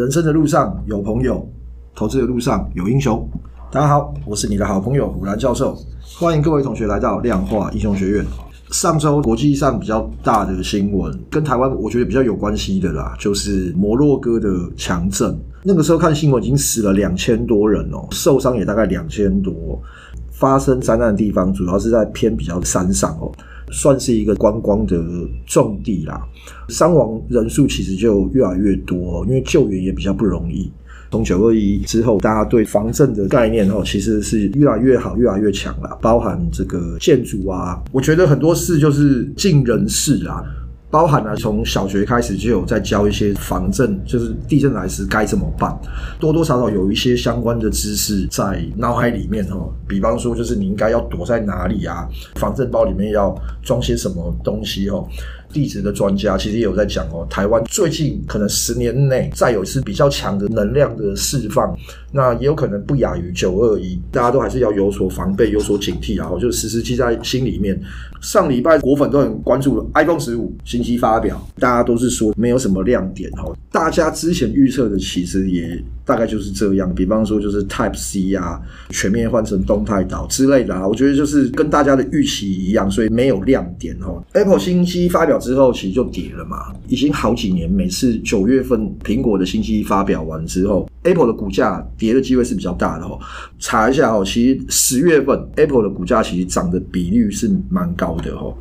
人生的路上有朋友，投资的路上有英雄。大家好，我是你的好朋友虎兰教授，欢迎各位同学来到量化英雄学院。上周国际上比较大的新闻，跟台湾我觉得比较有关系的啦，就是摩洛哥的强震。那个时候看新闻已经死了两千多人哦，受伤也大概两千多。发生灾难的地方主要是在偏比较山上哦。算是一个观光的重地啦，伤亡人数其实就越来越多，因为救援也比较不容易。从九二一之后，大家对防震的概念哦，其实是越来越好，越来越强了。包含这个建筑啊，我觉得很多事就是尽人事啊。包含了从小学开始就有在教一些防震，就是地震来时该怎么办，多多少少有一些相关的知识在脑海里面哈。比方说，就是你应该要躲在哪里啊？防震包里面要装些什么东西哦？地质的专家其实也有在讲哦，台湾最近可能十年内再有一次比较强的能量的释放，那也有可能不亚于九二一，大家都还是要有所防备，有所警惕啊！就时时记在心里面。上礼拜果粉都很关注 iPhone 十五新机发表，大家都是说没有什么亮点哦。大家之前预测的其实也大概就是这样，比方说就是 Type C 啊，全面换成动态岛之类的啊，我觉得就是跟大家的预期一样，所以没有亮点哦。Apple 新机发表之后，其实就跌了嘛。已经好几年，每次九月份苹果的新机发表完之后，Apple 的股价跌的机会是比较大的哦。查一下哦，其实十月份 Apple 的股价其实涨的比率是蛮高的哦。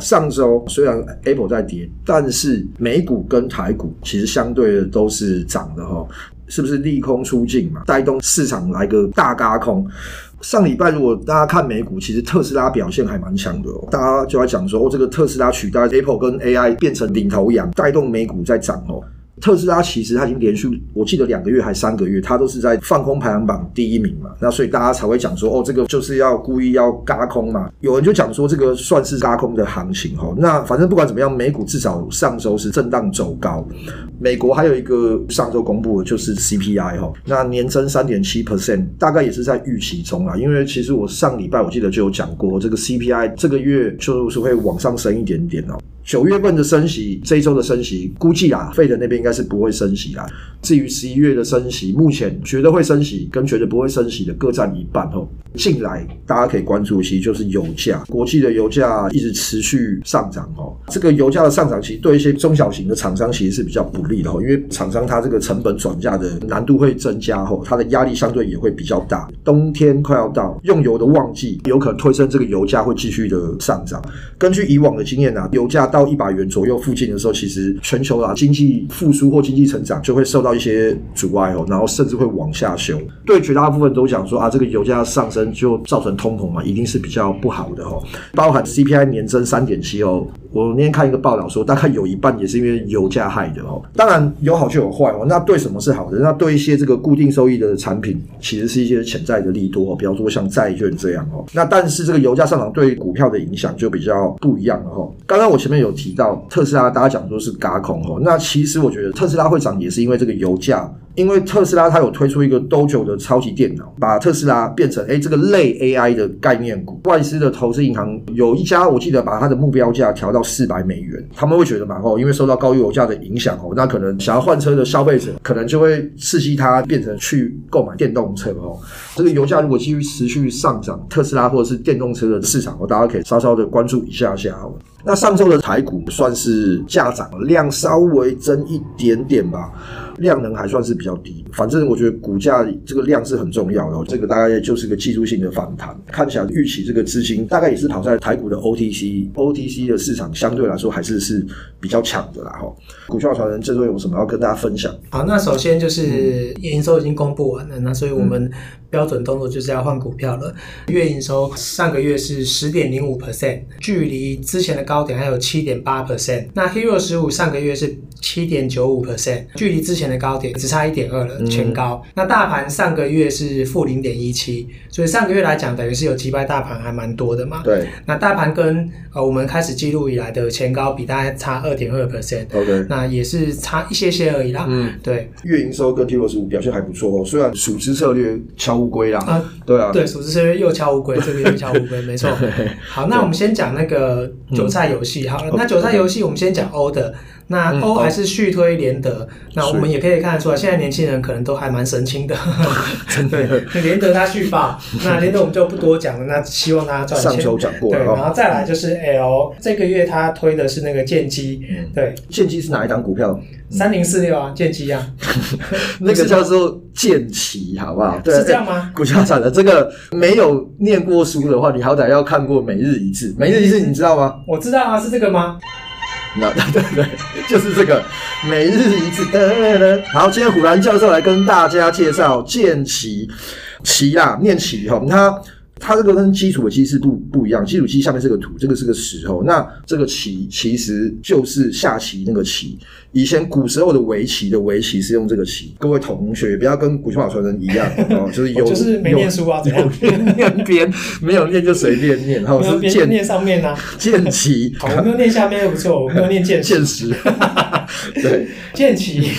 上周虽然 Apple 在跌，但是美股跟台股其实相对的都是涨的哦。是不是利空出尽嘛？带动市场来个大轧空。上礼拜如果大家看美股，其实特斯拉表现还蛮强的哦。大家就在讲说，哦，这个特斯拉取代 Apple 跟 AI 变成领头羊，带动美股在涨哦。特斯拉其实它已经连续，我记得两个月还三个月，它都是在放空排行榜第一名嘛。那所以大家才会讲说，哦，这个就是要故意要嘎空嘛。有人就讲说，这个算是嘎空的行情哈。那反正不管怎么样，美股至少上周是震荡走高。美国还有一个上周公布的就是 CPI 哈，那年增三点七 percent，大概也是在预期中啦。因为其实我上礼拜我记得就有讲过，这个 CPI 这个月就是会往上升一点点哦。九月份的升息，这一周的升息，估计啊，费德那边应该是不会升息啦。至于十一月的升息，目前觉得会升息跟觉得不会升息的各占一半哦。近来大家可以关注，其实就是油价，国际的油价一直持续上涨哦。这个油价的上涨，其实对一些中小型的厂商其实是比较不利的哦，因为厂商它这个成本转嫁的难度会增加哦，它的压力相对也会比较大。冬天快要到，用油的旺季有可能推升这个油价会继续的上涨。根据以往的经验啊，油价到到一百元左右附近的时候，其实全球啊经济复苏或经济成长就会受到一些阻碍哦，然后甚至会往下修。对绝大部分都讲说啊，这个油价上升就造成通膨嘛，一定是比较不好的哦。包含 CPI 年增三点七哦，我那天看一个报道说，大概有一半也是因为油价害的哦。当然有好就有坏哦，那对什么是好的？那对一些这个固定收益的产品，其实是一些潜在的利多哦，比方说像债券这样哦。那但是这个油价上涨对股票的影响就比较不一样了哦。刚刚我前面有。有提到特斯拉，大家讲说是嘎空吼。那其实我觉得特斯拉会涨，也是因为这个油价。因为特斯拉它有推出一个 Dojo 的超级电脑，把特斯拉变成诶这个类 AI 的概念股。外资的投资银行有一家，我记得把它的目标价调到四百美元。他们会觉得蛮好，因为受到高油价的影响哦，那可能想要换车的消费者，可能就会刺激他变成去购买电动车哦。这个油价如果继续持续上涨，特斯拉或者是电动车的市场哦，大家可以稍稍的关注一下下哦。那上周的台股算是价涨，量稍微增一点点吧。量能还算是比较低，反正我觉得股价这个量是很重要的，这个大概就是个技术性的反弹。看起来预期这个资金大概也是跑在台股的 OTC，OTC 的市场相对来说还是是比较强的啦哈。股票传人这周有什么要跟大家分享？好，那首先就是营收已经公布完了，那所以我们标准动作就是要换股票了。月营收上个月是十点零五 percent，距离之前的高点还有七点八 percent。那 Hero 十五上个月是七点九五 percent，距离之前的高点只差一点二了，全高。嗯、那大盘上个月是负零点一七，所以上个月来讲，等于是有击败大盘还蛮多的嘛。对。那大盘跟呃我们开始记录以来的前高比，大概差二点二 percent。OK。那也是差一些些而已啦。嗯，对。月营收跟 Hero 十五表现还不错哦，虽然数支策略敲乌龟啦。啊，对啊。对，数支策略又敲乌龟，这个又敲乌龟，没错。好，那我们先讲那个韭菜游戏。好了，那韭菜游戏我们先讲 O 的。那欧还是续推联德，嗯，那我们也也可以看得出来，现在年轻人可能都还蛮神清的，真的。联德他续报，那联德我们就不多讲了。那希望大家赚钱。上周讲过了，对，然后再来就是 L，这个月他推的是那个剑机，对，剑机是哪一档股票？三零四六啊，剑机啊，那个叫做剑奇，好不好？对，是这样吗？股价涨的这个没有念过书的话，你好歹要看过《每日一字》。《每日一字》你知道吗？我知道啊，是这个吗？对对对，就是这个《每日一次的》。好，今天虎兰教授来跟大家介绍剑奇，奇啦，念奇哈，他。它这个跟基础的基是不不一样，基础基下面是个土，这个是个石头。那这个棋其实就是下棋那个棋。以前古时候的围棋的围棋是用这个棋。各位同学不要跟古话传人一样 哦，就是有就是没念书啊，怎样念边没有念就随便念，然后是剑念上面啊，剑棋。好，我没有念下面也不错，我没有念剑剑石。对，剑棋。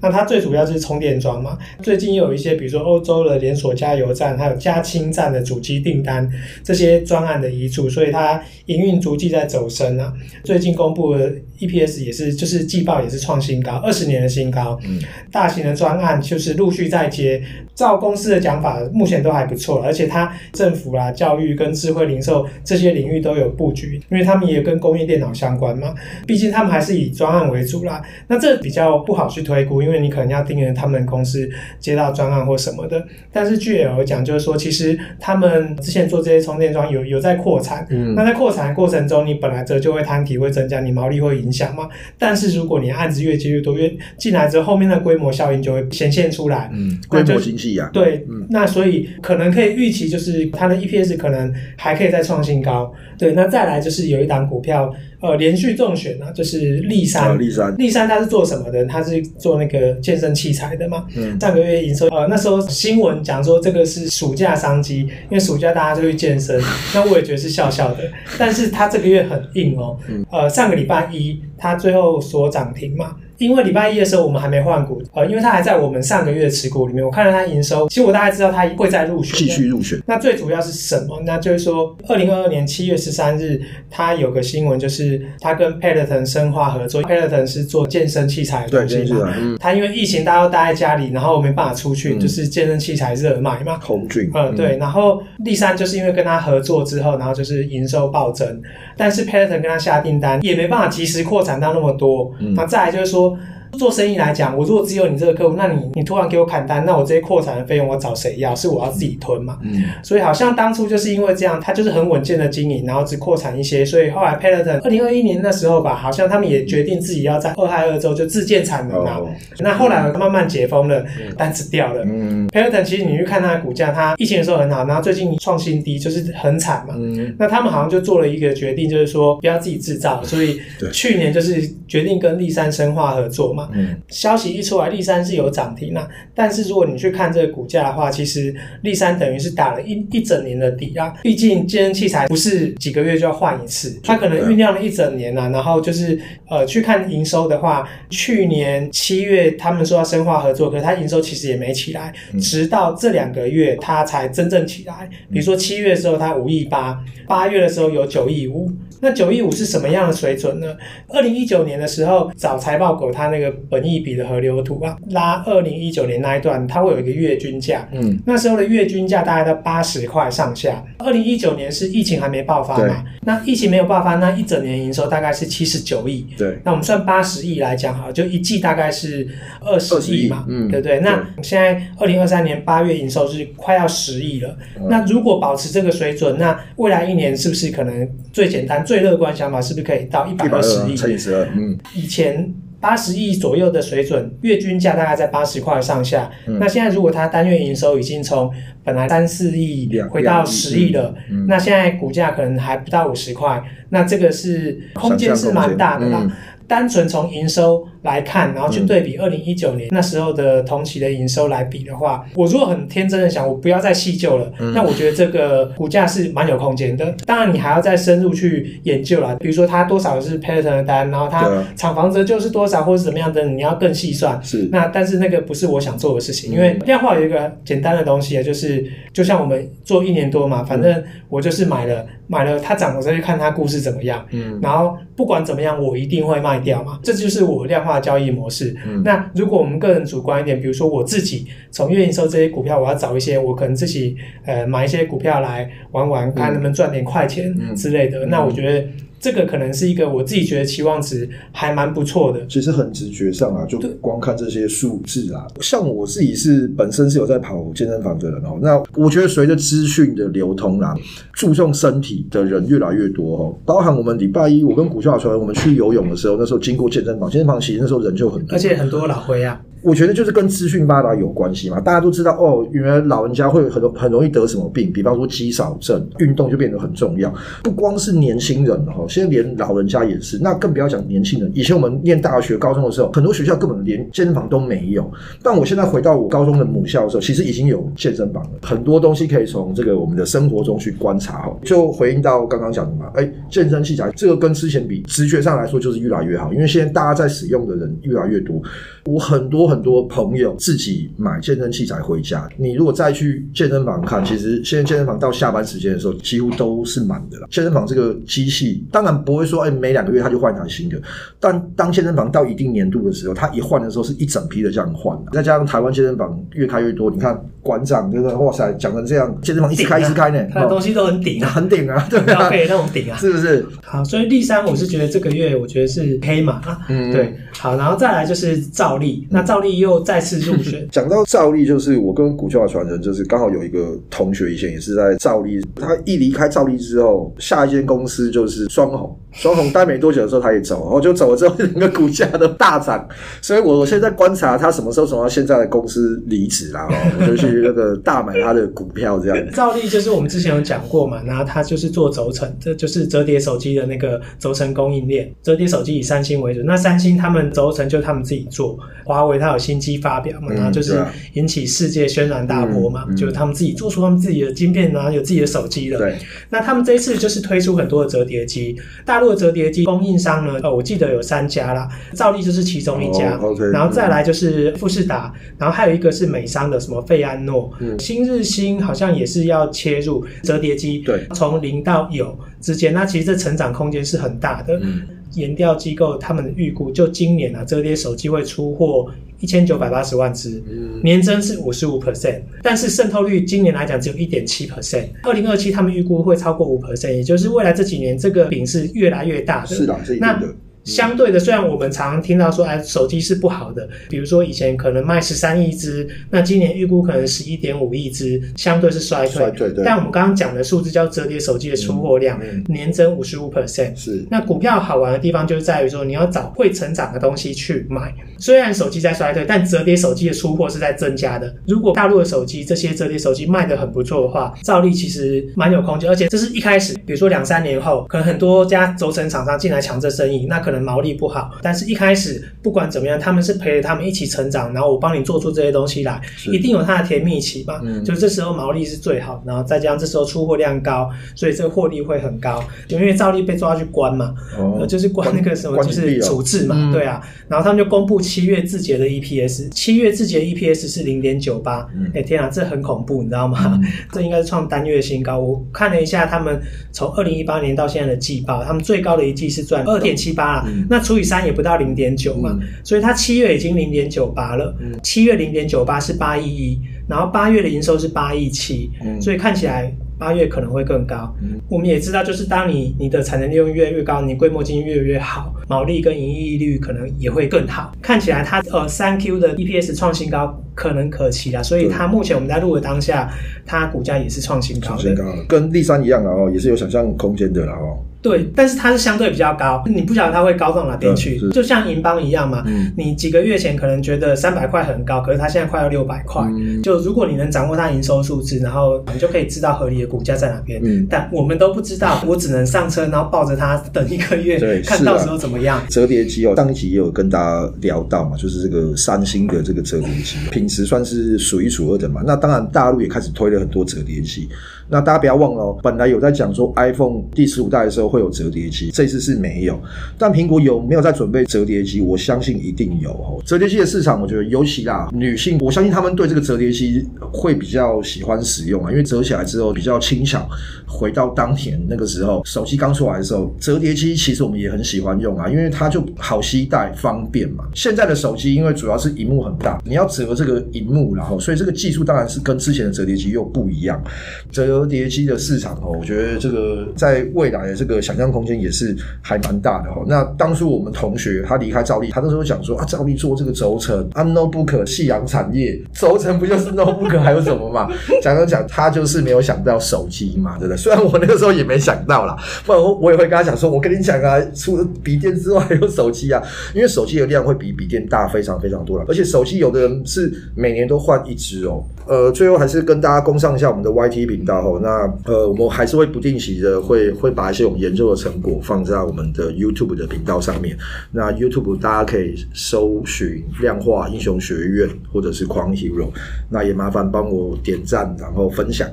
那它最主要就是充电桩嘛。最近有一些，比如说欧洲的连锁加油站，还有加氢站的主。机订单这些专案的移注，所以它营运足迹在走升啊。最近公布的 EPS 也是，就是季报也是创新高，二十年的新高。嗯，大型的专案就是陆续在接。照公司的讲法，目前都还不错，而且它政府啦、教育跟智慧零售这些领域都有布局，因为他们也跟工业电脑相关嘛。毕竟他们还是以专案为主啦。那这比较不好去推估，因为你可能要盯着他们公司接到专案或什么的。但是据有讲，就是说其实他们之前做这些充电桩有有在扩产，嗯，那在扩产的过程中，你本来这就会摊体会增加，你毛利会影响嘛。但是如果你案子越接越多，越进来之后，后面的规模效应就会显现出来，嗯，规模经济。对，嗯、那所以可能可以预期，就是它的 EPS 可能还可以再创新高。对，那再来就是有一档股票，呃，连续中选呢，就是立山。立山，立山他是做什么的？他是做那个健身器材的嘛。嗯。上个月营收，呃，那时候新闻讲说这个是暑假商机，因为暑假大家就去健身，那我也觉得是笑笑的。但是他这个月很硬哦。嗯。呃，上个礼拜一他最后所涨停嘛。因为礼拜一的时候我们还没换股，呃，因为它还在我们上个月的持股里面。我看到它营收，其实我大概知道它会在入选，继续入选。那最主要是什么？那就是说，二零二二年七月十三日，它有个新闻，就是它跟 Peloton 深化合作。Peloton 是做健身器材的东西嘛？嗯。它因为疫情，大家都待在家里，然后没办法出去，嗯、就是健身器材热卖嘛。红军。嗯，对。然后第三就是因为跟他合作之后，然后就是营收暴增，但是 Peloton 跟他下订单也没办法及时扩展到那么多。嗯。那再来就是说。falou 做生意来讲，我如果只有你这个客户，那你你突然给我砍单，那我这些扩产的费用我找谁要？是我要自己吞嘛？嗯，所以好像当初就是因为这样，他就是很稳健的经营，然后只扩产一些，所以后来 Peloton 二零二一年那时候吧，好像他们也决定自己要在俄亥俄州就自建产能了。哦、那后来慢慢解封了，嗯、单子掉了。嗯，Peloton 其实你去看它的股价，它疫情的时候很好，然后最近创新低，就是很惨嘛。嗯，那他们好像就做了一个决定，就是说不要自己制造，所以去年就是决定跟立山生化合作嘛。嗯，消息一出来，立山是有涨停啊。但是如果你去看这个股价的话，其实立山等于是打了一一整年的底啊。毕竟健身器材不是几个月就要换一次，它可能酝酿了一整年啊。然后就是呃，去看营收的话，去年七月他们说要深化合作，可是它营收其实也没起来，直到这两个月它才真正起来。比如说七月的时候它五亿八，八月的时候有九亿五。那九亿五是什么样的水准呢？二零一九年的时候找财报狗，它那个本益比的河流图啊，拉二零一九年那一段，它会有一个月均价，嗯，那时候的月均价大概在八十块上下。二零一九年是疫情还没爆发嘛？那疫情没有爆发，那一整年营收大概是七十九亿，对，那我们算八十亿来讲哈，就一季大概是二十亿嘛，嗯，对不对？对，那现在二零二三年八月营收是快要十亿了，嗯，那如果保持这个水准，那未来一年是不是可能最简单？最乐观想法是不是可以到一百二十亿乘以十二？嗯，以前八十亿左右的水准，月均价大概在八十块上下。嗯、那现在如果它单月营收已经从本来三四亿回到十亿了，嗯、那现在股价可能还不到五十块，那这个是空间是蛮大的啦。嗯、单纯从营收。来看，然后去对比二零一九年那时候的同期的营收来比的话，我如果很天真的想，我不要再细究了，嗯、那我觉得这个股价是蛮有空间的。当然，你还要再深入去研究啦，比如说它多少是 Peloton 的单，然后它厂房折旧是多少，或者怎么样的，你要更细算。是。那但是那个不是我想做的事情，因为量化有一个简单的东西啊，就是就像我们做一年多嘛，反正我就是买了买了它涨，我再去看它故事怎么样。嗯。然后不管怎么样，我一定会卖掉嘛，这就是我量化。化交易模式。嗯、那如果我们个人主观一点，比如说我自己从月营收这些股票，我要找一些我可能自己呃买一些股票来玩玩，看能不能赚点快钱之类的。嗯、那我觉得。这个可能是一个我自己觉得期望值还蛮不错的。其实很直觉上啊，就光看这些数字啊，像我自己是本身是有在跑健身房的人哦。那我觉得随着资讯的流通啊，注重身体的人越来越多哦。包含我们礼拜一我跟股票传，我们去游泳的时候，那时候经过健身房，健身房其实那时候人就很多，而且很多老灰啊。我觉得就是跟资讯发达有关系嘛，大家都知道哦，原来老人家会很很容易得什么病，比方说肌少症，运动就变得很重要。不光是年轻人哈，现在连老人家也是。那更不要讲年轻人。以前我们念大学、高中的时候，很多学校根本连健身房都没有。但我现在回到我高中的母校的时候，其实已经有健身房了。很多东西可以从这个我们的生活中去观察哈。就回应到刚刚讲的嘛，哎，健身器材这个跟之前比，直觉上来说就是越来越好，因为现在大家在使用的人越来越多。我很多很多朋友自己买健身器材回家。你如果再去健身房看，其实现在健身房到下班时间的时候，几乎都是满的了。健身房这个机器当然不会说，哎，每两个月他就换一台新的。但当健身房到一定年度的时候，他一换的时候是一整批的这样换。再加上台湾健身房越开越多，你看馆长这个哇塞，讲成这样，健身房一直开一直开呢，他的东西都很顶啊，很顶啊，对啊，那种顶啊，是不是？好，所以第三，我是觉得这个月我觉得是黑马啊，嗯，对，好，然后再来就是照例，那兆利又再次入选。讲到赵丽，就是我跟股票传承，就是刚好有一个同学以前也是在赵丽，他一离开赵丽之后，下一间公司就是双红，双红待没多久的时候他也走，然后就走了之后，整个股价都大涨，所以我我现在观察他什么时候从他现在的公司离职啦，我就去那个大买他的股票这样。赵丽就是我们之前有讲过嘛，然后他就是做轴承，这就是折叠手机的那个轴承供应链，折叠手机以三星为主，那三星他们轴承就他们自己做，华为他有新机发表嘛，然后就是引起世界轩然大波嘛，就是他们自己做出他们自己的晶片，然后有自己的手机了。对，那他们这一次就是推出很多的折叠机，大陆的折叠机供应商呢，呃，我记得有三家啦，兆利就是其中一家，然后再来就是富士达，嗯、然后还有一个是美商的什么费安诺，嗯、新日新好像也是要切入折叠机，对，从零到有之间，那其实这成长空间是很大的。嗯研调机构他们的预估，就今年啊，折叠手机会出货一千九百八十万只，年增是五十五 percent，但是渗透率今年来讲只有一点七 percent。二零二七他们预估会超过五 percent，也就是未来这几年这个饼是越来越大的。是的，是的。那相对的，虽然我们常常听到说，哎，手机是不好的，比如说以前可能卖十三亿只，那今年预估可能十一点五亿只，相对是衰退。衰退，对。但我们刚刚讲的数字叫折叠手机的出货量，嗯嗯、年增五十五 percent。是。那股票好玩的地方就是在于说，你要找会成长的东西去买。虽然手机在衰退，但折叠手机的出货是在增加的。如果大陆的手机这些折叠手机卖的很不错的话，照例其实蛮有空间，而且这是一开始，比如说两三年后，可能很多家轴承厂商进来抢这生意，那可能。毛利不好，但是一开始不管怎么样，他们是陪着他们一起成长，然后我帮你做出这些东西来，一定有它的甜蜜期吧？嗯，就这时候毛利是最好，然后再加上这时候出货量高，所以这个获利会很高。就因为赵丽被抓去关嘛，哦，就是关那个什么，就是处置嘛，哦、对啊。然后他们就公布七月字节的 EPS，七月字节的 EPS 是零点九八，哎天啊，这很恐怖，你知道吗？嗯、这应该是创单月新高。我看了一下他们从二零一八年到现在的季报，他们最高的一季是赚二点七八。嗯、那除以三也不到零点九嘛，嗯、所以它七月已经零点九八了。七、嗯、月零点九八是八亿一，然后八月的营收是八亿七，所以看起来八月可能会更高。嗯、我们也知道，就是当你你的产能利用越来越高，你规模经济越来越好，毛利跟盈利率可能也会更好。看起来它呃三 Q 的 EPS 创新高可能可期啦，所以它目前我们在录的当下，它股价也是创新高的，创新高跟立三一样的哦，也是有想象空间的啦哦。对，但是它是相对比较高，你不晓得它会高到哪边去，就像银邦一样嘛。嗯、你几个月前可能觉得三百块很高，可是它现在快要六百块。嗯、就如果你能掌握它营收数字，然后你就可以知道合理的股价在哪边。嗯、但我们都不知道，我只能上车，然后抱着它等一个月，看到时候怎么样。折叠机哦，上一集也有跟大家聊到嘛，就是这个三星的这个折叠机，品质算是数一数二的嘛。那当然，大陆也开始推了很多折叠机。那大家不要忘了，本来有在讲说 iPhone 第十五代的时候会有折叠机，这次是没有。但苹果有没有在准备折叠机？我相信一定有哦。折叠机的市场，我觉得尤其啦，女性，我相信他们对这个折叠机会比较喜欢使用啊，因为折起来之后比较轻巧。回到当年那个时候，手机刚出来的时候，折叠机其实我们也很喜欢用啊，因为它就好携带方便嘛。现在的手机因为主要是荧幕很大，你要折这个荧幕，然后所以这个技术当然是跟之前的折叠机又不一样。折折叠机的市场哦，我觉得这个在未来的这个想象空间也是还蛮大的哈。那当初我们同学他离开兆利，他那时候讲说啊，兆利做这个轴承啊，notebook 夕阳产业，轴承不就是 notebook 还有什么嘛？讲讲讲，他就是没有想到手机嘛，对不对？虽然我那个时候也没想到啦，不然我我也会跟他讲说，我跟你讲啊，除了笔电之外还有手机啊，因为手机的量会比笔电大非常非常多了，而且手机有的人是每年都换一支哦。呃，最后还是跟大家供上一下我们的 YT 频道那呃，我们还是会不定期的会会把一些我们研究的成果放在我们的 YouTube 的频道上面。那 YouTube 大家可以搜寻量化英雄学院或者是狂 Hero，那也麻烦帮我点赞然后分享。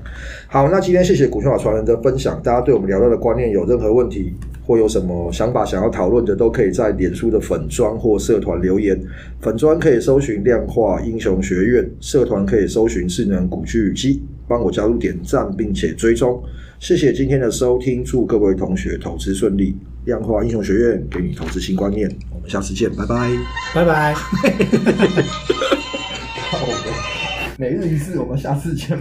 好，那今天谢谢古劝华传人的分享。大家对我们聊到的观念有任何问题，或有什么想法想要讨论的，都可以在脸书的粉砖或社团留言。粉砖可以搜寻量化英雄学院，社团可以搜寻智能古巨基，帮我加入点赞并且追踪。谢谢今天的收听，祝各位同学投资顺利。量化英雄学院给你投资新观念，我们下次见，拜拜，拜拜。好，每日一次，我们下次见。